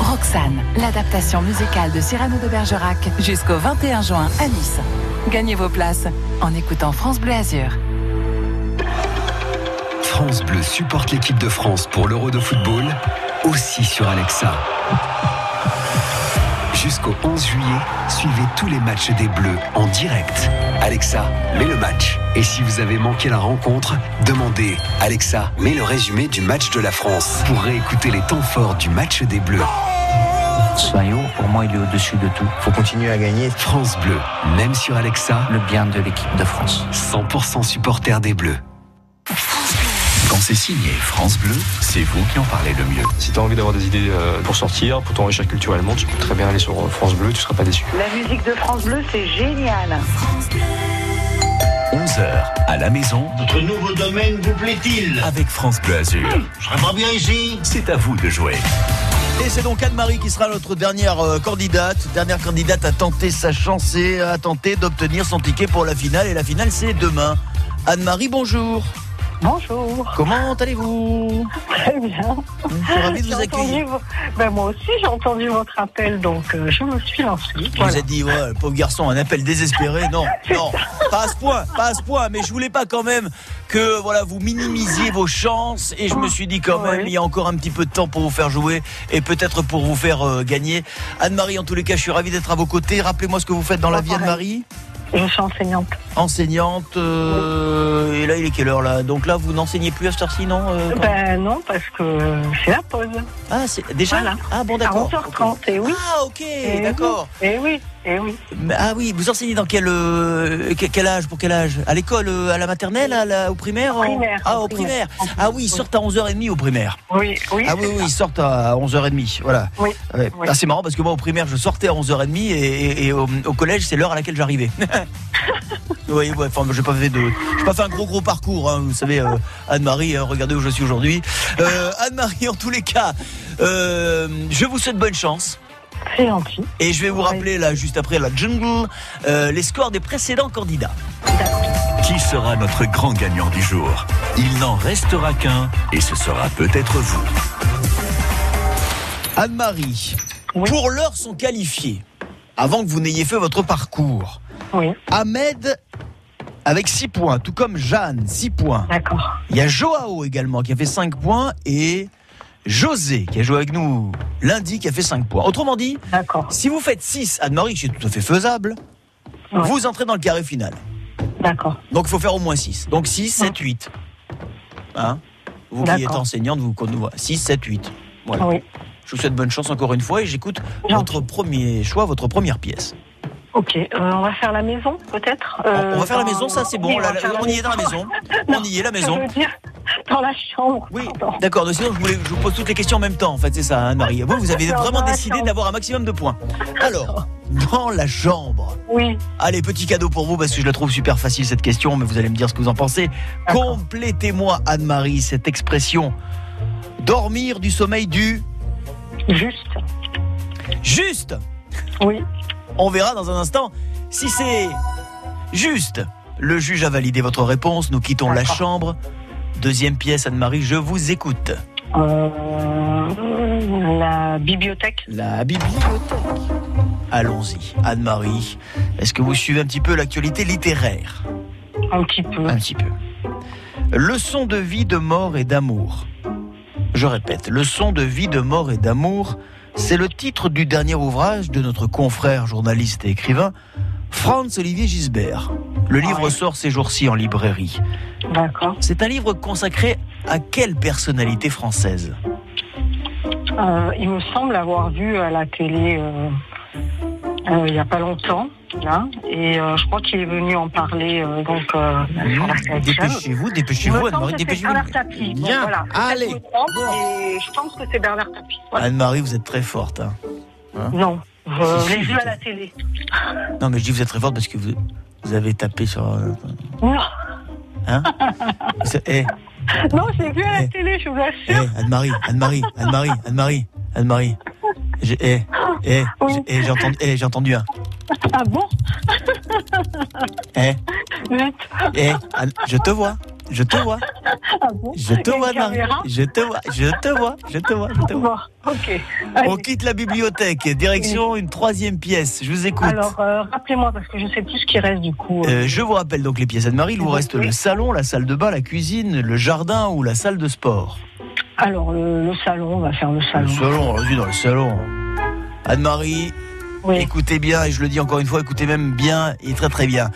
Roxane, l'adaptation musicale de Cyrano de Bergerac jusqu'au 21 juin à Nice. Gagnez vos places en écoutant France Bleu Azur. France Bleu supporte l'équipe de France pour l'Euro de football, aussi sur Alexa. Jusqu'au 11 juillet, suivez tous les matchs des Bleus en direct. Alexa, mets le match. Et si vous avez manqué la rencontre, demandez Alexa, mets le résumé du match de la France pour réécouter les temps forts du match des Bleus. Soyons, pour moi, il est au-dessus de tout. Faut continuer à gagner. France Bleu, même sur Alexa, Le bien de l'équipe de France. 100% supporter des Bleus. Quand c'est signé France Bleu, c'est vous qui en parlez le mieux. Si tu as envie d'avoir des idées euh, pour sortir, pour t'enrichir culturellement, tu peux très bien aller sur euh, France Bleu, tu seras pas déçu. La musique de France Bleu, c'est génial. 11h à la maison. Votre nouveau domaine vous plaît-il? Avec France Bleu Azur. Je serais pas bien ici C'est à vous de jouer. Et c'est donc Anne-Marie qui sera notre dernière euh, candidate, dernière candidate à tenter sa chance et à tenter d'obtenir son ticket pour la finale. Et la finale, c'est demain. Anne-Marie, bonjour. Bonjour. Comment allez-vous Très bien. Je suis ravi de vous accueillir. ben, moi aussi, j'ai entendu votre appel, donc euh, je me suis lancée. Vous ai dit, ouais, pauvre garçon, un appel désespéré. *laughs* Non, non, pas à ce point, pas à ce point. Mais je voulais pas quand même que voilà vous minimisiez vos chances. Et je me suis dit quand même, il y a encore un petit peu de temps pour vous faire jouer et peut-être pour vous faire euh, gagner. Anne-Marie, en tous les cas, je suis ravi d'être à vos côtés. Rappelez-moi ce que vous faites dans la vie, Anne-Marie. Je suis enseignante. Enseignante. euh, et là, il est quelle heure là? Donc là, vous n'enseignez plus à cette heure-ci, non euh, Ben non, parce que c'est la pause. Ah, c'est déjà? Voilà. Ah bon, d'accord. À 11h30, et oui. Ah, ok, d'accord. oui, Et oui, oui. Mais- Ah oui, vous enseignez dans quel, euh, quel, âge Pour quel âge? À l'école, euh, à la maternelle, à la- au primaire en- Primaire, Ah, au primaire. primaire. Ah oui, ils sortent à 11h30 au primaire. Oui, oui. Ah oui, oui, ils sortent à 11h30. Voilà. Oui. Ouais. Oui. Ah, c'est marrant parce que moi, au primaire, je sortais à 11h30 et, et- et au, au collège, c'est l'heure à laquelle j'arrivais. *laughs* oui, ouais, enfin, j'ai pas fait de, j'ai pas fait un gros gros parcours. hein. Vous savez, euh, Anne-Marie, regardez où je suis aujourd'hui. Euh, Anne-Marie, en tous les cas, je vous souhaite bonne chance. C'est gentil. Et je vais vous rappeler là, juste après la jungle, euh, les scores des précédents candidats. Qui sera notre grand gagnant du jour? Il n'en restera qu'un et ce sera peut-être vous. Anne-Marie, pour l'heure sont qualifiés, avant que vous n'ayez fait votre parcours. Ahmed avec 6 points, tout comme Jeanne, 6 points. D'accord. Il y a Joao également qui a fait 5 points et José qui a joué avec nous lundi qui a fait 5 points. Autrement dit, si vous faites 6, Anne-Marie, c'est tout à fait faisable, vous entrez dans le carré final. D'accord. Donc il faut faire au moins 6. Donc 6, 7, 8. Hein? Vous qui êtes enseignante, vous comptez 6, 7, 8. Voilà. Oui. Je vous souhaite bonne chance encore une fois et j'écoute votre premier choix, votre première pièce. Ok, euh, on va faire la maison, peut-être on va faire la maison, ça c'est bon. Oui, La- va faire on y est dans la maison. *laughs* On y est, la maison. *laughs* Dans la chambre. Oui, d'accord. Sinon, je, voulais, je vous pose toutes les questions en même temps. En fait, c'est ça, Anne-Marie. Vous, vous avez Non, vraiment décidé d'avoir un maximum de points. Alors, dans la chambre. Oui. Allez, petit cadeau pour vous parce que je la trouve super facile cette question, mais vous allez me dire ce que vous en pensez. Complétez-moi, Anne-Marie, cette expression. Dormir du sommeil du. Juste. Juste Oui. On verra dans un instant si c'est juste. Le juge a validé votre réponse. Nous quittons la chambre. Deuxième pièce, Anne-Marie, je vous écoute. Euh, la bibliothèque. La bibliothèque. Allons-y, Anne-Marie. Est-ce que vous suivez un petit peu l'actualité littéraire? Un petit peu. Un petit peu. Leçon de vie, de mort et d'amour. Je répète, Leçon de vie, de mort et d'amour, c'est le titre du dernier ouvrage de notre confrère journaliste et écrivain, Franz Olivier Gisbert. Le livre sort ces jours-ci en librairie. D'accord. C'est un livre consacré à quelle personnalité française? Euh, il me semble avoir vu à la télé euh, euh, il n'y a pas longtemps, là, et je crois qu'il est venu en parler donc. Dépêchez-vous, dépêchez-vous, Anne-Marie, dépêchez-vous. Bernard Tapie. Bon, Bien, voilà. allez. Je Et pense que c'est Bernard Tapie. Voilà. Anne-Marie, vous êtes très forte. hein. Hein? Non, je l'ai vu à la télé. Non, mais je dis vous êtes très forte parce que vous, vous avez tapé sur. euh, Non, Hein *laughs* Eh, non je l'ai vu à la télé, je vous eh, assure. Anne-Marie, Anne-Marie, Anne-Marie, Anne-Marie, Anne-Marie. J'ai eh, eh, eh, j'ai entendu, eh, j'ai entendu un. Ah bon Eh, eh, je te vois, je te vois, Ah bon? Je te vois, Je te vois, je te vois, je te vois, je te vois. Bon, ok. On quitte la bibliothèque, direction une troisième pièce. Je vous écoute. Alors, euh, rappelez-moi, parce que je sais plus ce qui reste du coup. Euh, je vous rappelle donc les pièces Anne-Marie. Il vous reste le salon, la salle de bain, la cuisine, le jardin ou la salle de sport. Alors, le, le salon, on va faire le salon. Le salon, allons-y dans le salon. Anne-Marie, écoutez bien, et je le dis encore une fois, écoutez même bien et très très bien.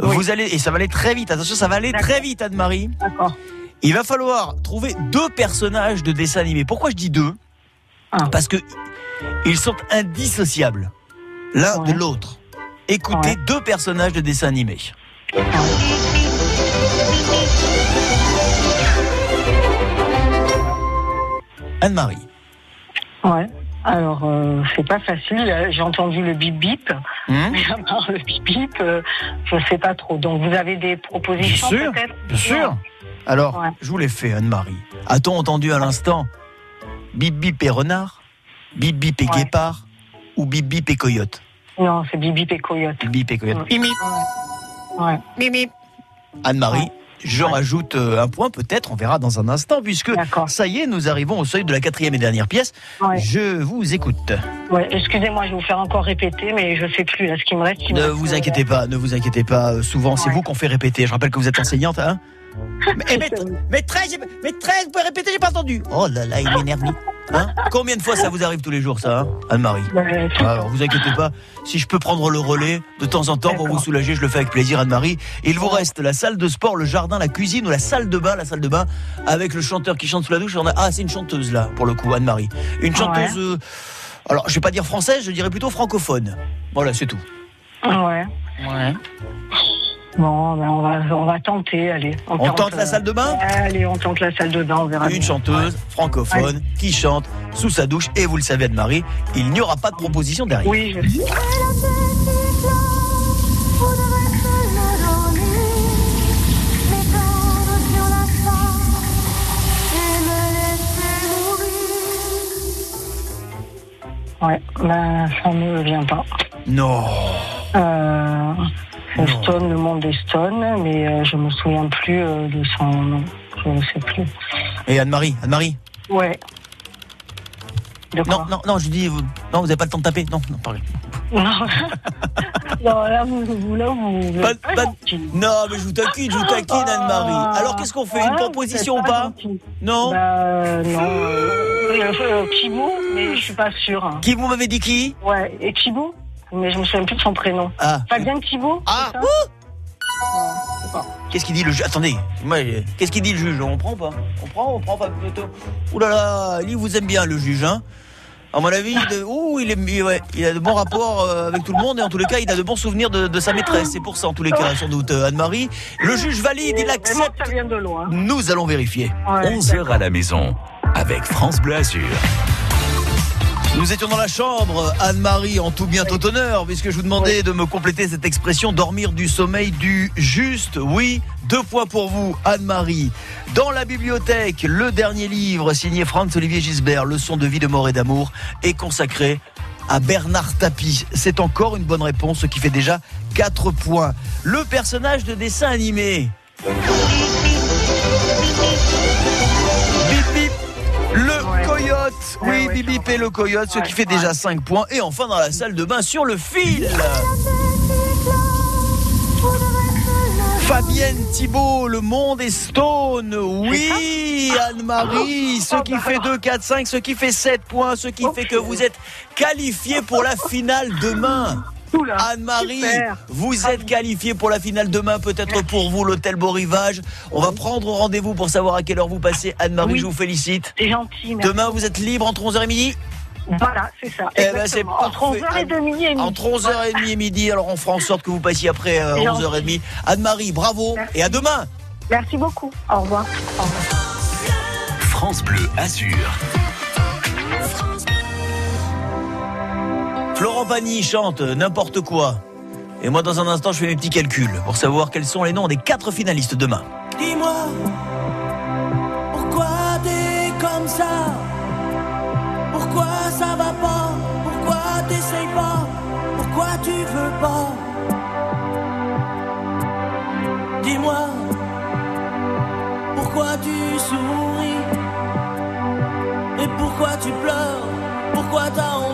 Vous allez, et ça va aller très vite, attention, ça va aller très vite, Anne-Marie. D'accord. Il va falloir trouver deux personnages de dessin animé. Pourquoi je dis deux Ah. Parce que ils sont indissociables l'un de l'autre. Écoutez deux personnages de dessin animé. Anne-Marie. Ouais. Alors, euh, c'est pas facile. Euh, J'ai entendu le bip bip. Hum *laughs* Mais à part le bip bip, euh, je sais pas trop. Donc, vous avez des propositions Bien sûr, peut-être bien sûr. Alors, Ouais. je vous l'ai fait, Anne-Marie. A-t-on entendu à l'instant Bip Bip et renard Bip Bip et guépard Ou Bip Bip et coyote? Non, c'est bip bip et coyote. Bip Bip et coyote. Bip Bip. Ouais. Bip Bip. Anne-Marie, je rajoute euh, un point, peut-être, on verra dans un instant, puisque ça y est, nous arrivons au seuil de la quatrième et dernière pièce. Ouais. Je vous écoute. Ouais, excusez-moi, je vais vous faire encore répéter, mais je sais plus là ce qui me reste. me Ne reste, vous euh, inquiétez pas, ne vous inquiétez pas. euh, Souvent, c'est vous qu'on fait répéter. Je rappelle que vous êtes enseignante, hein *laughs* maîtresse, maîtresse, vous pouvez répéter, j'ai pas entendu. Oh là là, il m'énerve. Hein Combien de fois ça vous arrive tous les jours, ça, hein Anne-Marie Alors, vous inquiétez pas. Si je peux prendre le relais de temps en temps pour vous soulager, je le fais avec plaisir, Anne-Marie. Il vous reste la salle de sport, le jardin, la cuisine ou la salle de bain. La salle de bain avec le chanteur qui chante sous la douche. On a- Ah, c'est une chanteuse, là, pour le coup, Anne-Marie. Une chanteuse. euh, Alors, je vais pas dire française, je dirais plutôt francophone. Voilà, c'est tout. Ouais. Ouais. Bon, ben on, va, on va tenter, allez. On tente la salle de bain Allez, on tente la salle de bain, on verra. Une bien. chanteuse francophone qui chante sous sa douche. Et vous le savez, Anne-Marie, il n'y aura pas de proposition derrière. Oui, je sais. Ouais, ben ça ne vient pas. Non. Euh, Stone, le monde des Stone, mais euh, je me souviens plus euh, de son nom. Je ne sais plus. Et Anne-Marie, Anne-Marie Ouais. Non, non, non, je dis, vous, non, vous n'avez pas le temps de taper. Non, non, parlez. Non, *laughs* non là, vous, vous, là, vous. Pas- pas. Non, mais je vous taquine, je vous taquine, Anne-Marie. Alors, qu'est-ce qu'on fait Une proposition ou pas. Non Bah, non. Euh, euh, Kibou, mais je suis pas sûre. hein. Vous m'avez dit qui? Ouais, et Kibou, mais je me souviens plus de son prénom. Ah. Fabien Kibou Ah, ça Qu'est-ce qu'il dit le juge? Attendez, moi, qu'est-ce qu'il dit le juge? On prend ou pas? On prend, on prend pas plutôt Ouh là là, lui vous aime bien le juge, hein à mon avis, il, ouh, il, ouais, il a de bons rapports euh, avec tout le monde et en tous les cas, il a de bons souvenirs de, de sa maîtresse. C'est pour ça, en tous les cas, sans doute, euh, Anne-Marie. Le juge valide, il Mais moi, accepte. ça vient de loin. Nous allons vérifier. Ouais, 11h à la maison avec France Bleu Azur. Nous étions dans la chambre, Anne-Marie, en tout bien tout honneur, puisque je vous demandais de me compléter cette expression dormir du sommeil du juste. Oui, deux points pour vous, Anne-Marie. Dans la bibliothèque, le dernier livre signé Franz-Olivier Gisbert, Leçon de vie, de mort et d'amour, est consacré à Bernard Tapie. C'est encore une bonne réponse, ce qui fait déjà 4 points. Le personnage de dessin animé. Coyote. Oui, bip et le coyote, ce qui fait déjà 5 points. Et enfin dans la salle de bain sur le fil. Fabienne Thibault, le monde est stone. Oui, Anne-Marie, ce qui fait 2, 4, 5, ce qui fait 7 points, ce qui fait que vous êtes qualifié pour la finale demain. Anne-Marie, vous êtes qualifié pour la finale demain, peut-être pour vous, l'hôtel Beau Rivage. On va prendre rendez-vous pour savoir à quelle heure vous passez. Anne-Marie, Oui. je vous félicite. C'est gentil, merci. Demain, vous êtes libre entre 11h et midi Voilà, c'est ça. Eh ben. Entre parfait. 11h30 et midi. Entre 11h30 et midi, alors on fera en sorte que vous passiez après euh, C'est gentil. 11h30. Anne-Marie, bravo et à demain. Merci beaucoup. Au revoir. Au revoir. France Bleu Azur. Florent Pagny chante n'importe quoi. Et moi, dans un instant, je fais mes petits calculs pour savoir quels sont les noms des quatre finalistes demain. Dis-moi, pourquoi t'es comme ça? Pourquoi ça va pas? Pourquoi t'essayes pas? Pourquoi tu veux pas? Dis-moi, pourquoi tu souris? Et pourquoi tu pleures? Pourquoi t'as envie